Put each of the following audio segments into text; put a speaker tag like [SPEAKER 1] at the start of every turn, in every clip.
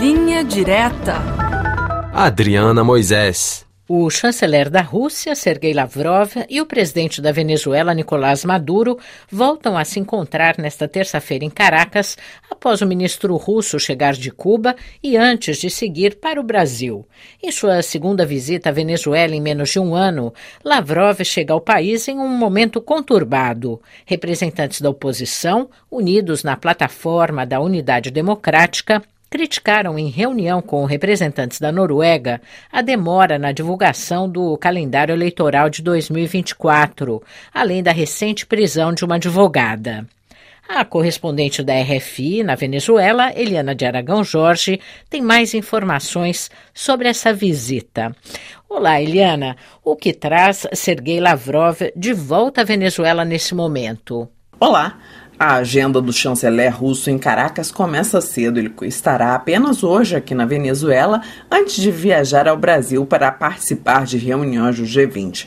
[SPEAKER 1] Linha Direta.
[SPEAKER 2] Adriana Moisés.
[SPEAKER 3] O chanceler da Rússia, Sergei Lavrov, e o presidente da Venezuela, Nicolás Maduro, voltam a se encontrar nesta terça-feira em Caracas, após o ministro russo chegar de Cuba e antes de seguir para o Brasil. Em sua segunda visita à Venezuela em menos de um ano, Lavrov chega ao país em um momento conturbado. Representantes da oposição, unidos na plataforma da Unidade Democrática, criticaram em reunião com representantes da Noruega a demora na divulgação do calendário eleitoral de 2024, além da recente prisão de uma advogada. A correspondente da RFI na Venezuela, Eliana de Aragão Jorge, tem mais informações sobre essa visita. Olá, Eliana. O que traz Sergei Lavrov de volta à Venezuela nesse momento?
[SPEAKER 4] Olá. A agenda do chanceler russo em Caracas começa cedo. Ele estará apenas hoje aqui na Venezuela antes de viajar ao Brasil para participar de reuniões do G20.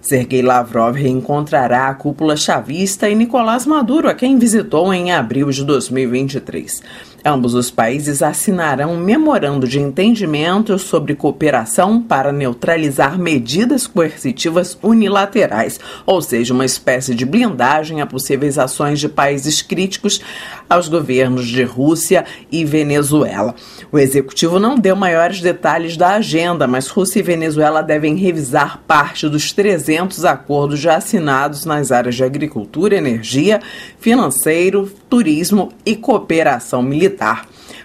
[SPEAKER 4] Sergei Lavrov reencontrará a cúpula chavista e Nicolás Maduro, a quem visitou em abril de 2023. Ambos os países assinarão um memorando de entendimento sobre cooperação para neutralizar medidas coercitivas unilaterais, ou seja, uma espécie de blindagem a possíveis ações de países críticos aos governos de Rússia e Venezuela. O executivo não deu maiores detalhes da agenda, mas Rússia e Venezuela devem revisar parte dos 300 acordos já assinados nas áreas de agricultura, energia, financeiro, turismo e cooperação militar.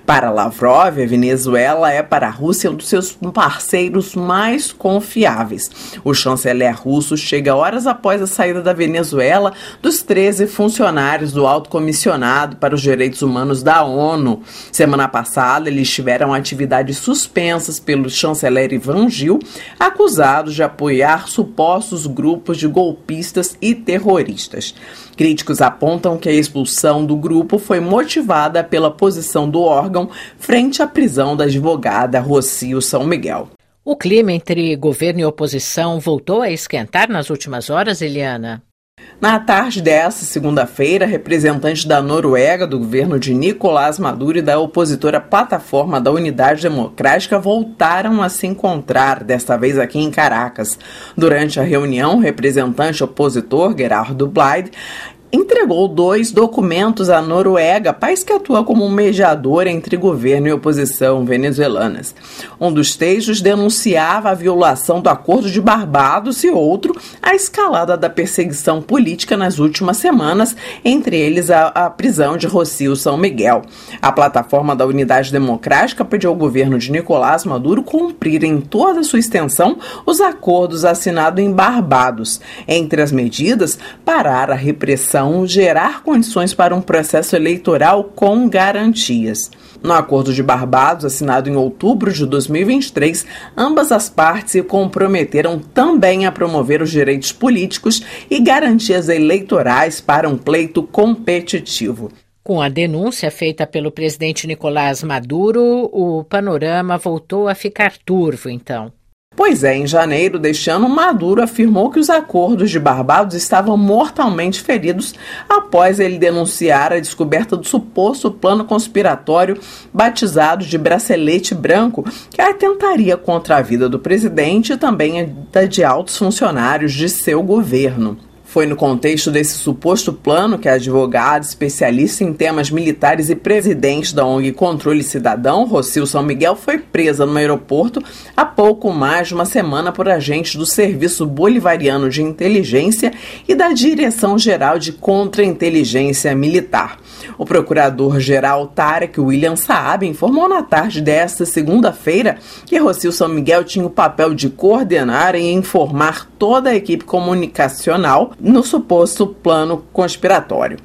[SPEAKER 4] Para Lavrov, a Venezuela é para a Rússia um dos seus parceiros mais confiáveis. O chanceler russo chega horas após a saída da Venezuela dos 13 funcionários do Alto Comissionado para os Direitos Humanos da ONU. Semana passada, eles tiveram atividades suspensas pelo chanceler Ivan Gil, acusados de apoiar supostos grupos de golpistas e terroristas. Críticos apontam que a expulsão do grupo foi motivada pela posição do órgão frente à prisão da advogada Rocio São Miguel.
[SPEAKER 3] O clima entre governo e oposição voltou a esquentar nas últimas horas, Eliana?
[SPEAKER 4] Na tarde desta segunda-feira, representantes da Noruega, do governo de Nicolás Maduro e da opositora Plataforma da Unidade Democrática voltaram a se encontrar, desta vez aqui em Caracas. Durante a reunião, o representante opositor, Gerardo Blyde, entregou dois documentos à Noruega, país que atua como um mediador entre governo e oposição venezuelanas. Um dos textos denunciava a violação do Acordo de Barbados e outro a escalada da perseguição política nas últimas semanas, entre eles a, a prisão de Rocio São Miguel. A plataforma da Unidade Democrática pediu ao governo de Nicolás Maduro cumprir em toda sua extensão os acordos assinados em Barbados. Entre as medidas, parar a repressão gerar condições para um processo eleitoral com garantias. No Acordo de Barbados, assinado em outubro de 2023, ambas as partes se comprometeram também a promover os direitos políticos e garantias eleitorais para um pleito competitivo.
[SPEAKER 3] Com a denúncia feita pelo presidente Nicolás Maduro, o panorama voltou a ficar turvo, então.
[SPEAKER 4] Pois é, em janeiro deste ano, Maduro afirmou que os acordos de Barbados estavam mortalmente feridos após ele denunciar a descoberta do suposto plano conspiratório batizado de bracelete branco, que atentaria contra a vida do presidente e também da de altos funcionários de seu governo. Foi no contexto desse suposto plano que a advogada, especialista em temas militares e presidente da ONG Controle Cidadão, Rocil São Miguel, foi presa no aeroporto há pouco mais de uma semana por agentes do Serviço Bolivariano de Inteligência e da Direção-Geral de Contra-Inteligência Militar. O procurador-geral Tarek William Saab informou na tarde desta segunda-feira que Rocil São Miguel tinha o papel de coordenar e informar toda a equipe comunicacional no suposto plano conspiratório.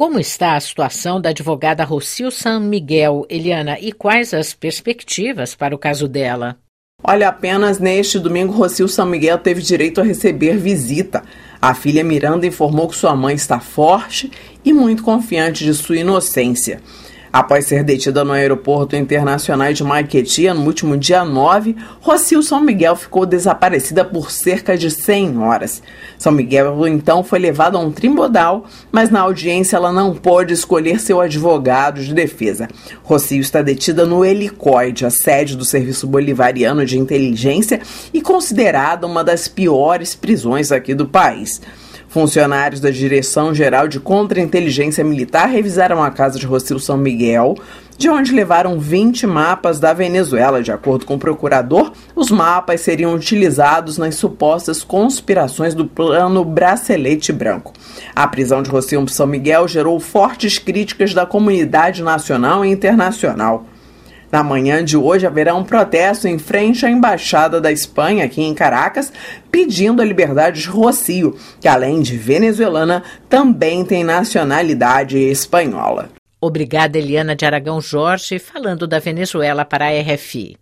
[SPEAKER 3] Como está a situação da advogada Rocil San Miguel, Eliana, e quais as perspectivas para o caso dela?
[SPEAKER 4] Olha, apenas neste domingo, Rocil São Miguel teve direito a receber visita. A filha Miranda informou que sua mãe está forte e muito confiante de sua inocência. Após ser detida no aeroporto internacional de Maiquetia no último dia 9, Rocio São Miguel ficou desaparecida por cerca de 100 horas. São Miguel então foi levada a um tribunal, mas na audiência ela não pôde escolher seu advogado de defesa. Rocio está detida no Helicoide, a sede do Serviço Bolivariano de Inteligência e considerada uma das piores prisões aqui do país. Funcionários da Direção-Geral de Contra-Inteligência Militar revisaram a casa de Rocílio São Miguel, de onde levaram 20 mapas da Venezuela. De acordo com o procurador, os mapas seriam utilizados nas supostas conspirações do plano Bracelete Branco. A prisão de Rocílio São Miguel gerou fortes críticas da comunidade nacional e internacional. Na manhã de hoje haverá um protesto em frente à Embaixada da Espanha, aqui em Caracas, pedindo a liberdade de Rocio, que além de venezuelana, também tem nacionalidade espanhola.
[SPEAKER 3] Obrigada, Eliana de Aragão Jorge, falando da Venezuela para a RFI.